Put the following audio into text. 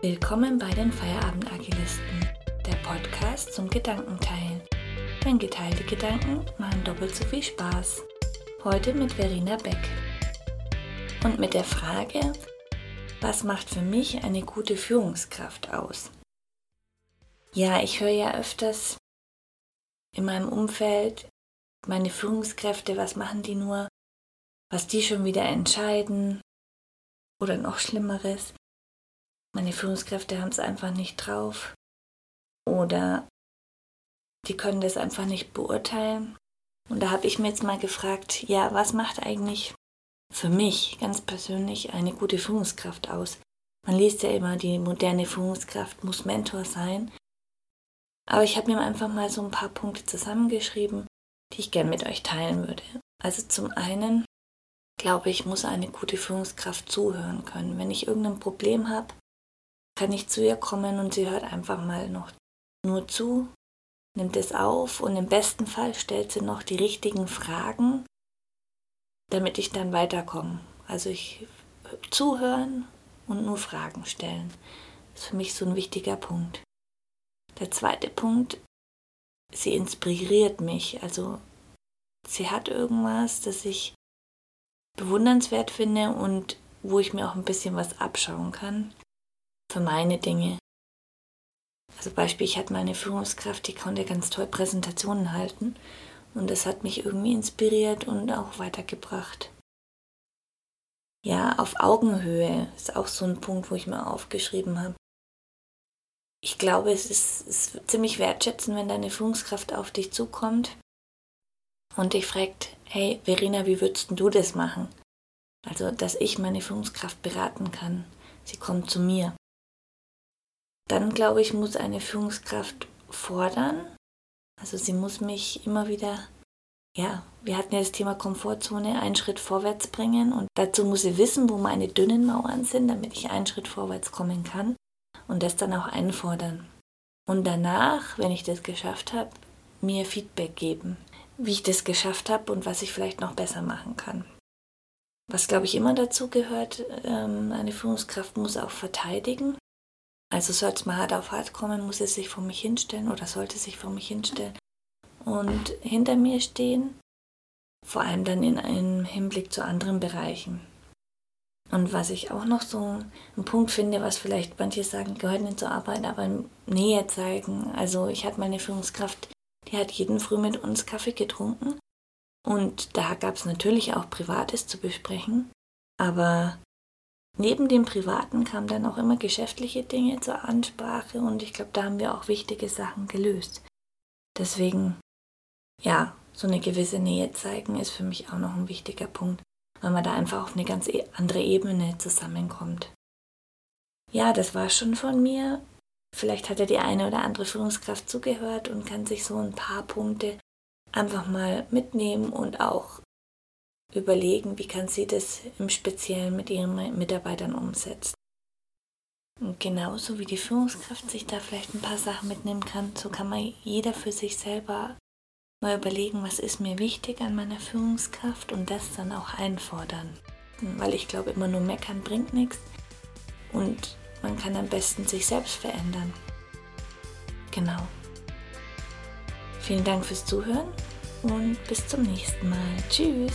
Willkommen bei den Feierabend-Agilisten, der Podcast zum Gedankenteilen. Denn geteilte Gedanken machen doppelt so viel Spaß. Heute mit Verena Beck. Und mit der Frage, was macht für mich eine gute Führungskraft aus? Ja, ich höre ja öfters in meinem Umfeld, meine Führungskräfte, was machen die nur, was die schon wieder entscheiden oder noch schlimmeres. Meine Führungskräfte haben es einfach nicht drauf oder die können das einfach nicht beurteilen. Und da habe ich mir jetzt mal gefragt, ja, was macht eigentlich für mich ganz persönlich eine gute Führungskraft aus? Man liest ja immer, die moderne Führungskraft muss Mentor sein. Aber ich habe mir einfach mal so ein paar Punkte zusammengeschrieben, die ich gern mit euch teilen würde. Also zum einen glaube ich, muss eine gute Führungskraft zuhören können. Wenn ich irgendein Problem habe, kann ich zu ihr kommen und sie hört einfach mal noch nur zu, nimmt es auf und im besten Fall stellt sie noch die richtigen Fragen, damit ich dann weiterkomme. Also ich zuhören und nur Fragen stellen. Das ist für mich so ein wichtiger Punkt. Der zweite Punkt, sie inspiriert mich. Also sie hat irgendwas, das ich bewundernswert finde und wo ich mir auch ein bisschen was abschauen kann für meine Dinge. Also Beispiel, ich hatte meine Führungskraft, die konnte ganz toll Präsentationen halten und das hat mich irgendwie inspiriert und auch weitergebracht. Ja, auf Augenhöhe ist auch so ein Punkt, wo ich mir aufgeschrieben habe. Ich glaube, es ist, ist ziemlich wertschätzend, wenn deine Führungskraft auf dich zukommt und dich fragt, hey Verena, wie würdest du das machen? Also, dass ich meine Führungskraft beraten kann. Sie kommt zu mir. Dann glaube ich, muss eine Führungskraft fordern. Also sie muss mich immer wieder, ja, wir hatten ja das Thema Komfortzone, einen Schritt vorwärts bringen und dazu muss sie wissen, wo meine dünnen Mauern sind, damit ich einen Schritt vorwärts kommen kann und das dann auch einfordern. Und danach, wenn ich das geschafft habe, mir Feedback geben wie ich das geschafft habe und was ich vielleicht noch besser machen kann. Was, glaube ich, immer dazu gehört, ähm, eine Führungskraft muss auch verteidigen. Also soll es mal hart auf hart kommen, muss es sich vor mich hinstellen oder sollte sich vor mich hinstellen und hinter mir stehen, vor allem dann in einem Hinblick zu anderen Bereichen. Und was ich auch noch so einen Punkt finde, was vielleicht manche sagen, gehört nicht zur Arbeit, aber Nähe zeigen. Also ich hatte meine Führungskraft die hat jeden Früh mit uns Kaffee getrunken. Und da gab es natürlich auch Privates zu besprechen. Aber neben dem Privaten kamen dann auch immer geschäftliche Dinge zur Ansprache. Und ich glaube, da haben wir auch wichtige Sachen gelöst. Deswegen, ja, so eine gewisse Nähe zeigen ist für mich auch noch ein wichtiger Punkt, weil man da einfach auf eine ganz e-, andere Ebene zusammenkommt. Ja, das war schon von mir. Vielleicht hat ja die eine oder andere Führungskraft zugehört und kann sich so ein paar Punkte einfach mal mitnehmen und auch überlegen, wie kann sie das im Speziellen mit ihren Mitarbeitern umsetzen. Und genauso wie die Führungskraft sich da vielleicht ein paar Sachen mitnehmen kann, so kann man jeder für sich selber mal überlegen, was ist mir wichtig an meiner Führungskraft und das dann auch einfordern. Weil ich glaube, immer nur meckern bringt nichts. Und man kann am besten sich selbst verändern. Genau. Vielen Dank fürs Zuhören und bis zum nächsten Mal. Tschüss.